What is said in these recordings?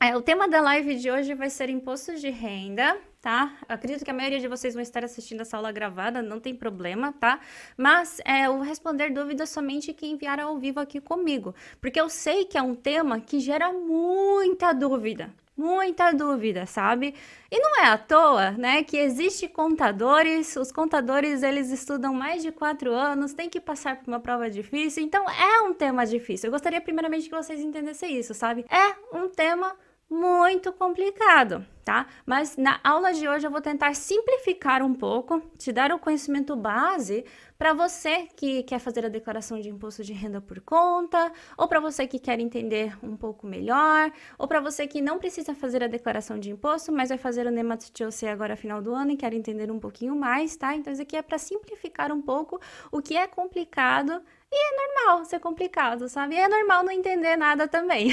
É, o tema da live de hoje vai ser imposto de renda, tá? acredito que a maioria de vocês vão estar assistindo essa aula gravada, não tem problema, tá? Mas é, eu vou responder dúvidas somente quem enviar ao vivo aqui comigo, porque eu sei que é um tema que gera muita dúvida, muita dúvida, sabe? E não é à toa, né, que existe contadores, os contadores eles estudam mais de quatro anos, tem que passar por uma prova difícil, então é um tema difícil. Eu gostaria primeiramente que vocês entendessem isso, sabe? É um tema muito complicado, tá? Mas na aula de hoje eu vou tentar simplificar um pouco, te dar o conhecimento base para você que quer fazer a declaração de imposto de renda por conta, ou para você que quer entender um pouco melhor, ou para você que não precisa fazer a declaração de imposto, mas vai fazer o NEMAT-TOC agora final do ano e quer entender um pouquinho mais, tá? Então isso aqui é para simplificar um pouco o que é complicado e é normal ser complicado, sabe? E é normal não entender nada também.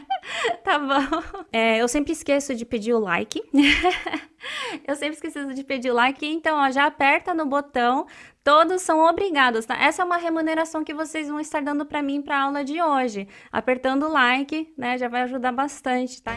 tá bom? É, eu sempre esqueço de pedir o like. eu sempre esqueço de pedir o like, então ó, já aperta no botão. Todos são obrigados, tá? Essa é uma remuneração que vocês vão estar dando para mim para aula de hoje. Apertando o like, né, já vai ajudar bastante, tá?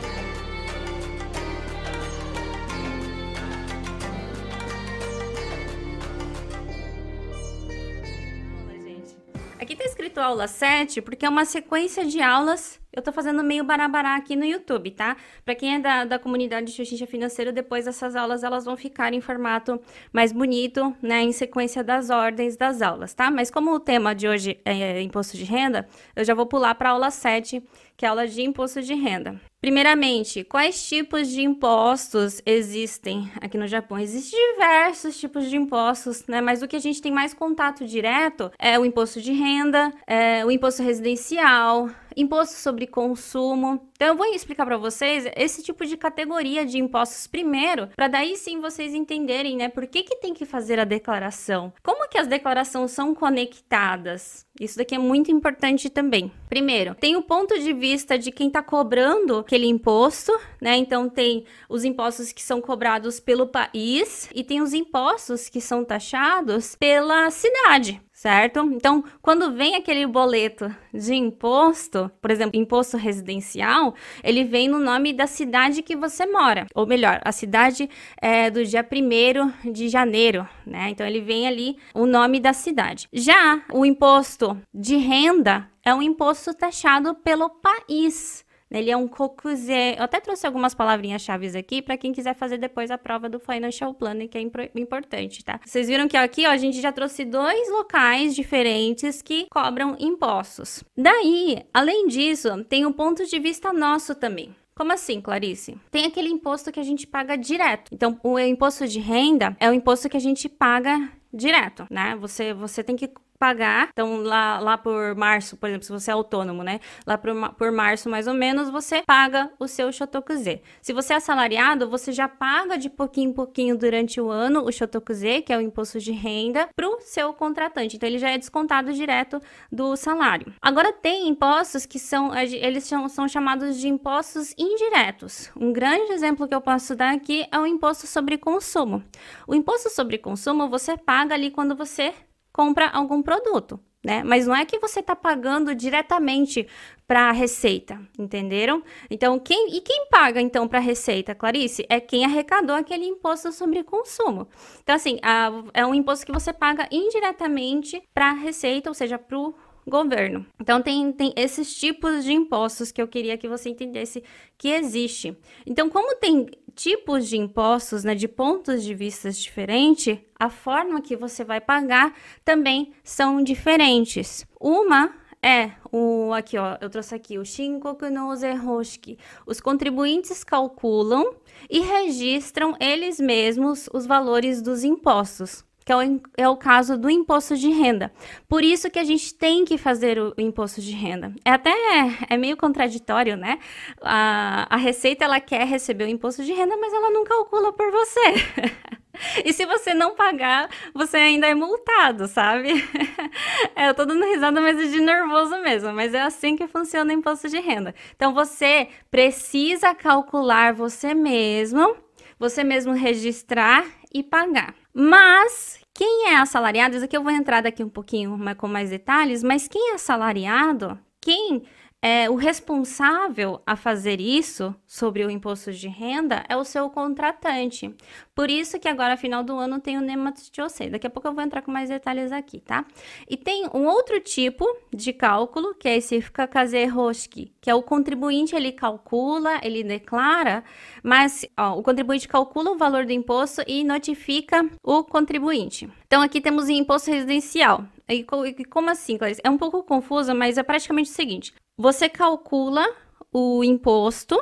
Aqui tá escrito aula 7 porque é uma sequência de aulas. Eu tô fazendo meio barabará aqui no YouTube, tá? Para quem é da, da comunidade de Xuxinha Financeiro, depois essas aulas elas vão ficar em formato mais bonito, né? Em sequência das ordens das aulas, tá? Mas como o tema de hoje é imposto de renda, eu já vou pular para aula 7, que é a aula de imposto de renda. Primeiramente, quais tipos de impostos existem aqui no Japão? Existem diversos tipos de impostos, né? Mas o que a gente tem mais contato direto é o imposto de renda, é o imposto residencial, imposto sobre consumo. Então eu vou explicar para vocês esse tipo de categoria de impostos primeiro, para daí sim vocês entenderem, né, por que que tem que fazer a declaração? Como que as declarações são conectadas? Isso daqui é muito importante também. Primeiro, tem o ponto de vista de quem está cobrando aquele imposto, né? Então tem os impostos que são cobrados pelo país e tem os impostos que são taxados pela cidade certo? Então, quando vem aquele boleto de imposto, por exemplo, imposto residencial, ele vem no nome da cidade que você mora, ou melhor, a cidade é do dia 1 de janeiro, né? Então, ele vem ali o nome da cidade. Já o imposto de renda é um imposto taxado pelo país. Ele é um cocuzé. Eu até trouxe algumas palavrinhas chaves aqui para quem quiser fazer depois a prova do Financial Planning, que é importante, tá? Vocês viram que aqui, ó, a gente já trouxe dois locais diferentes que cobram impostos. Daí, além disso, tem um ponto de vista nosso também. Como assim, Clarice? Tem aquele imposto que a gente paga direto. Então, o imposto de renda é o imposto que a gente paga direto, né? Você, você tem que pagar. Então, lá, lá por março, por exemplo, se você é autônomo, né? Lá por, por março, mais ou menos, você paga o seu Shotokuze. Se você é assalariado, você já paga de pouquinho em pouquinho durante o ano o Shotokuze, que é o imposto de renda, para o seu contratante. Então, ele já é descontado direto do salário. Agora, tem impostos que são, eles são, são chamados de impostos indiretos. Um grande exemplo que eu posso dar aqui é o imposto sobre consumo. O imposto sobre consumo você paga ali quando você compra algum produto, né? Mas não é que você está pagando diretamente para a receita, entenderam? Então, quem e quem paga então para a receita, Clarice, é quem arrecadou aquele imposto sobre consumo. Então, assim, a, é um imposto que você paga indiretamente para a receita, ou seja, para o governo. Então tem, tem esses tipos de impostos que eu queria que você entendesse que existe. Então, como tem tipos de impostos, né, de pontos de vista diferentes, a forma que você vai pagar também são diferentes. Uma é o aqui ó, eu trouxe aqui o Shinkoku no Zehoshiki. Os contribuintes calculam e registram eles mesmos os valores dos impostos que é o, é o caso do imposto de renda. Por isso que a gente tem que fazer o, o imposto de renda. É até é, é meio contraditório, né? A, a Receita ela quer receber o imposto de renda, mas ela não calcula por você. E se você não pagar, você ainda é multado, sabe? é, eu tô dando risada, mas é de nervoso mesmo. Mas é assim que funciona o imposto de renda. Então você precisa calcular você mesmo, você mesmo registrar e pagar. Mas quem é assalariado, isso aqui eu vou entrar daqui um pouquinho com mais detalhes, mas quem é assalariado, quem é, o responsável a fazer isso sobre o imposto de renda é o seu contratante. Por isso que agora, final do ano, tem o NEMAT-TOC. Daqui a pouco eu vou entrar com mais detalhes aqui, tá? E tem um outro tipo de cálculo, que é esse Kakaze-Roshiki, que é o contribuinte, ele calcula, ele declara, mas ó, o contribuinte calcula o valor do imposto e notifica o contribuinte. Então, aqui temos o imposto residencial. E como assim, Clarice? É um pouco confuso, mas é praticamente o seguinte: você calcula o imposto,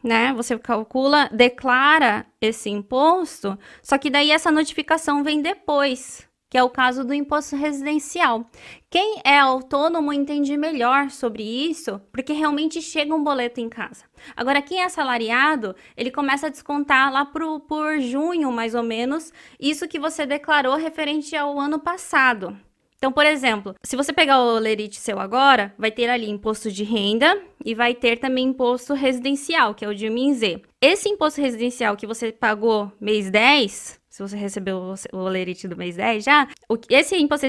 né? Você calcula, declara esse imposto, só que daí essa notificação vem depois, que é o caso do imposto residencial. Quem é autônomo entende melhor sobre isso, porque realmente chega um boleto em casa. Agora, quem é assalariado, ele começa a descontar lá por, por junho, mais ou menos, isso que você declarou referente ao ano passado. Então, por exemplo, se você pegar o Lerite seu agora, vai ter ali imposto de renda e vai ter também imposto residencial, que é o de MINZ. Esse imposto residencial que você pagou mês 10, se você recebeu o Lerite do mês 10 já, esse imposto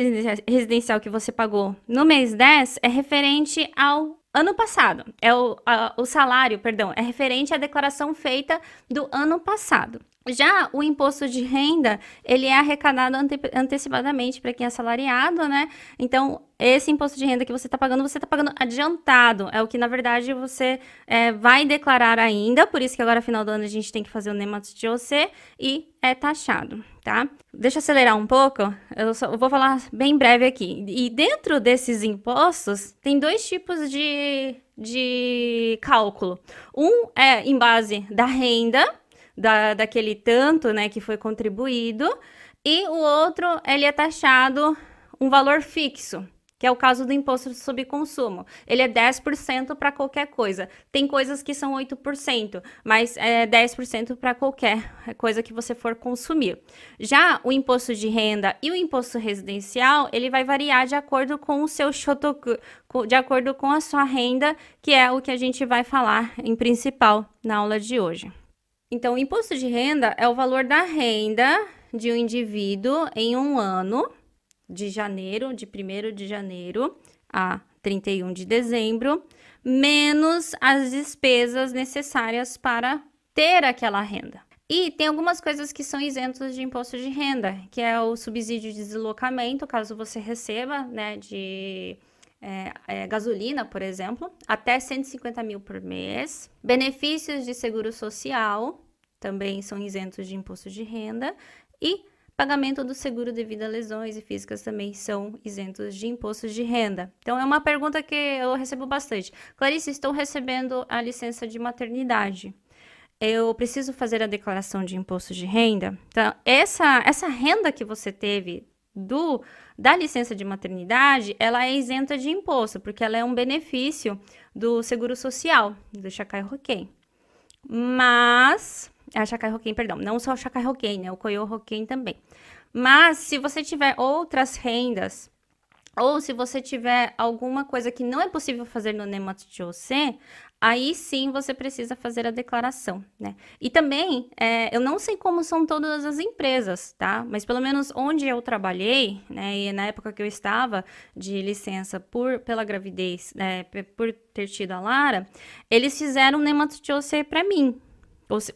residencial que você pagou no mês 10 é referente ao ano passado. É o, a, o salário, perdão, é referente à declaração feita do ano passado. Já o imposto de renda, ele é arrecadado ante antecipadamente para quem é assalariado, né? Então, esse imposto de renda que você está pagando, você está pagando adiantado. É o que, na verdade, você é, vai declarar ainda. Por isso que agora, final do ano, a gente tem que fazer o NEMAT de OC e é taxado, tá? Deixa eu acelerar um pouco. Eu, só, eu vou falar bem breve aqui. E dentro desses impostos, tem dois tipos de, de cálculo. Um é em base da renda, da, daquele tanto, né, que foi contribuído, e o outro, ele é taxado um valor fixo, que é o caso do imposto sobre consumo. Ele é 10% para qualquer coisa. Tem coisas que são 8%, mas é 10% para qualquer coisa que você for consumir. Já o imposto de renda e o imposto residencial, ele vai variar de acordo com o seu shotoku, de acordo com a sua renda, que é o que a gente vai falar em principal na aula de hoje. Então, o imposto de renda é o valor da renda de um indivíduo em um ano, de janeiro, de 1 de janeiro a 31 de dezembro, menos as despesas necessárias para ter aquela renda. E tem algumas coisas que são isentas de imposto de renda, que é o subsídio de deslocamento, caso você receba, né, de é, é, gasolina, por exemplo, até 150 mil por mês. Benefícios de seguro social também são isentos de imposto de renda. E pagamento do seguro devido a lesões e físicas também são isentos de imposto de renda. Então, é uma pergunta que eu recebo bastante. Clarice, estou recebendo a licença de maternidade. Eu preciso fazer a declaração de imposto de renda? Então, essa, essa renda que você teve do da licença de maternidade, ela é isenta de imposto, porque ela é um benefício do Seguro Social, do Chacai Roquem. Mas, a Chacai Roquem, perdão, não só o Chacai Roquem, né, o Coyo Roquem também. Mas, se você tiver outras rendas, ou se você tiver alguma coisa que não é possível fazer no Nemat aí sim você precisa fazer a declaração, né? E também, é, eu não sei como são todas as empresas, tá? Mas pelo menos onde eu trabalhei, né? E na época que eu estava de licença por, pela gravidez, né? Por ter tido a Lara, eles fizeram um para mim,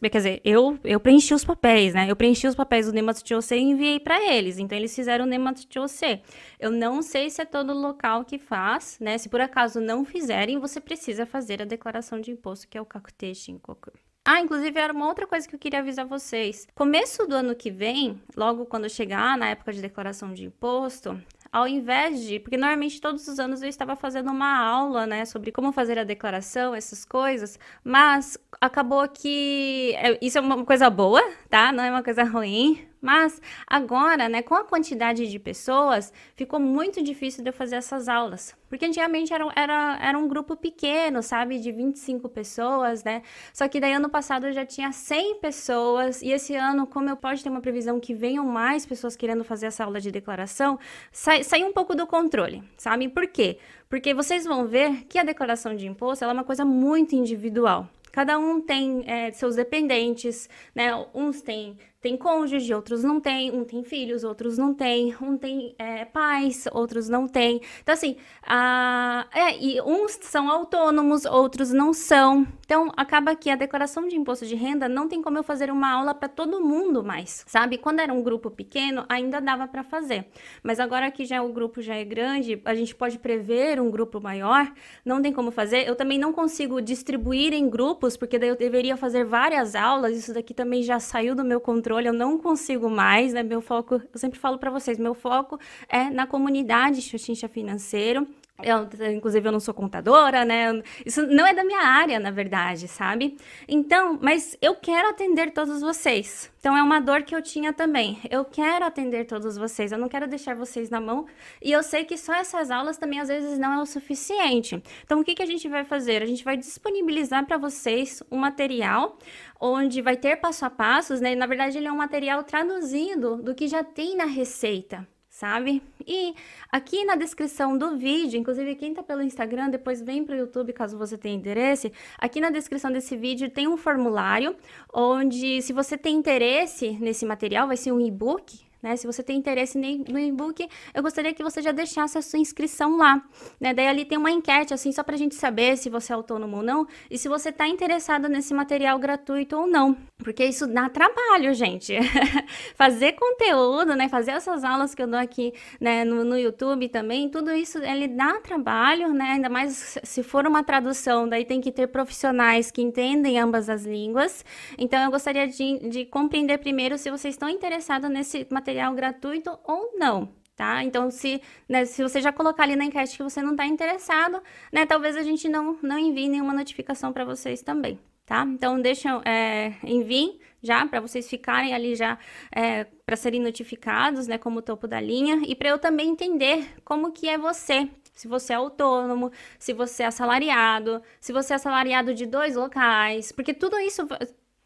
quer dizer, eu, eu preenchi os papéis, né? Eu preenchi os papéis do Nematotioce e enviei para eles. Então, eles fizeram o Nematotioce. Eu não sei se é todo local que faz, né? Se por acaso não fizerem, você precisa fazer a declaração de imposto, que é o Kakute Shinkoku. Ah, inclusive era uma outra coisa que eu queria avisar vocês. Começo do ano que vem, logo quando chegar na época de declaração de imposto, ao invés de, porque normalmente todos os anos eu estava fazendo uma aula, né, sobre como fazer a declaração, essas coisas, mas acabou que é, isso é uma coisa boa, tá? Não é uma coisa ruim, mas agora, né, com a quantidade de pessoas, ficou muito difícil de eu fazer essas aulas. Porque antigamente era, era, era um grupo pequeno, sabe, de 25 pessoas, né? Só que daí ano passado eu já tinha 100 pessoas, e esse ano, como eu pode ter uma previsão que venham mais pessoas querendo fazer essa aula de declaração, sai, saiu um pouco do controle, sabe? Por quê? Porque vocês vão ver que a declaração de imposto é uma coisa muito individual. Cada um tem é, seus dependentes, né? Uns têm tem cônjuge, outros não tem, um tem filhos, outros não tem, um tem é, pais, outros não tem. Então, assim, a, é, e uns são autônomos, outros não são. Então, acaba que a declaração de imposto de renda não tem como eu fazer uma aula para todo mundo mais, sabe? Quando era um grupo pequeno, ainda dava para fazer. Mas agora que já o grupo já é grande, a gente pode prever um grupo maior, não tem como fazer. Eu também não consigo distribuir em grupos, porque daí eu deveria fazer várias aulas, isso daqui também já saiu do meu controle controle, eu não consigo mais, né? Meu foco, eu sempre falo para vocês, meu foco é na comunidade Xuxincha Financeiro. Eu, inclusive, eu não sou contadora, né? Isso não é da minha área, na verdade, sabe? Então, mas eu quero atender todos vocês. Então, é uma dor que eu tinha também. Eu quero atender todos vocês, eu não quero deixar vocês na mão. E eu sei que só essas aulas também, às vezes, não é o suficiente. Então, o que, que a gente vai fazer? A gente vai disponibilizar para vocês um material onde vai ter passo a passos, né? Na verdade, ele é um material traduzido do que já tem na receita sabe? E aqui na descrição do vídeo, inclusive quem tá pelo Instagram, depois vem pro YouTube caso você tenha interesse. Aqui na descrição desse vídeo tem um formulário onde, se você tem interesse nesse material, vai ser um e-book, né? Se você tem interesse no e-book, eu gostaria que você já deixasse a sua inscrição lá, né? Daí ali tem uma enquete, assim, só para a gente saber se você é autônomo ou não e se você está interessado nesse material gratuito ou não, porque isso dá trabalho, gente. Fazer conteúdo, né? Fazer essas aulas que eu dou aqui, né? No, no YouTube também, tudo isso ele dá trabalho, né? Ainda mais se for uma tradução, daí tem que ter profissionais que entendem ambas as línguas. Então eu gostaria de, de compreender primeiro se vocês estão interessados nesse material gratuito ou não, tá? Então, se, né, se você já colocar ali na enquete que você não está interessado, né, talvez a gente não, não envie nenhuma notificação para vocês também, tá? Então, deixa, é, enviem já para vocês ficarem ali já é, para serem notificados, né, como topo da linha. E para eu também entender como que é você, se você é autônomo, se você é assalariado, se você é assalariado de dois locais, porque tudo isso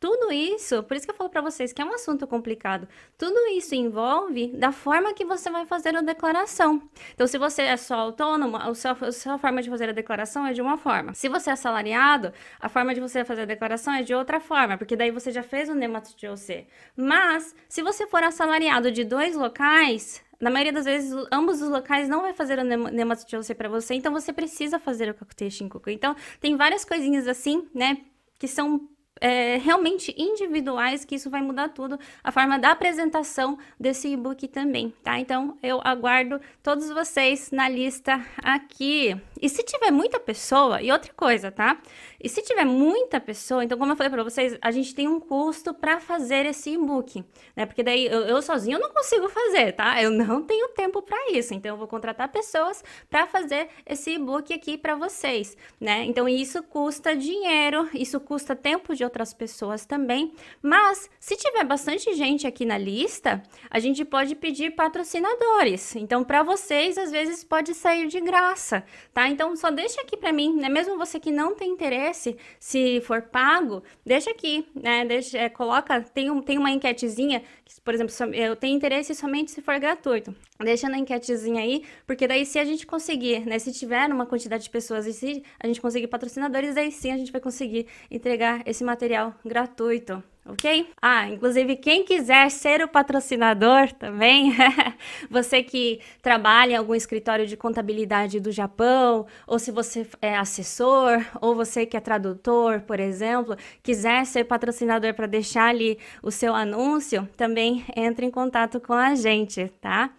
tudo isso, por isso que eu falo para vocês que é um assunto complicado. Tudo isso envolve da forma que você vai fazer a declaração. Então, se você é só autônomo, a sua, a sua forma de fazer a declaração é de uma forma. Se você é assalariado, a forma de você fazer a declaração é de outra forma, porque daí você já fez o NEMAT de OC. Mas, se você for assalariado de dois locais, na maioria das vezes, ambos os locais não vai fazer o NEMAT de OC para você, então você precisa fazer o Shinkoku. Então, tem várias coisinhas assim, né, que são é, realmente individuais, que isso vai mudar tudo, a forma da apresentação desse e-book também, tá? Então, eu aguardo todos vocês na lista aqui. E se tiver muita pessoa, e outra coisa, tá? E se tiver muita pessoa, então, como eu falei para vocês, a gente tem um custo para fazer esse e-book, né? Porque daí eu, eu sozinho não consigo fazer, tá? Eu não tenho tempo para isso, então eu vou contratar pessoas para fazer esse e-book aqui para vocês, né? Então, isso custa dinheiro, isso custa tempo de outras pessoas também. Mas se tiver bastante gente aqui na lista, a gente pode pedir patrocinadores. Então, para vocês, às vezes pode sair de graça, tá? Então, só deixa aqui para mim, né? Mesmo você que não tem interesse, se for pago, deixa aqui, né? Deixa, é, coloca, tem, um, tem uma enquetezinha, que, por exemplo, eu tenho interesse somente se for gratuito. Deixa na enquetezinha aí, porque daí se a gente conseguir, né? Se tiver uma quantidade de pessoas e se a gente conseguir patrocinadores, aí sim a gente vai conseguir entregar esse material material gratuito, ok? Ah, inclusive quem quiser ser o patrocinador também, você que trabalha em algum escritório de contabilidade do Japão, ou se você é assessor, ou você que é tradutor, por exemplo, quiser ser patrocinador para deixar ali o seu anúncio, também entre em contato com a gente, tá?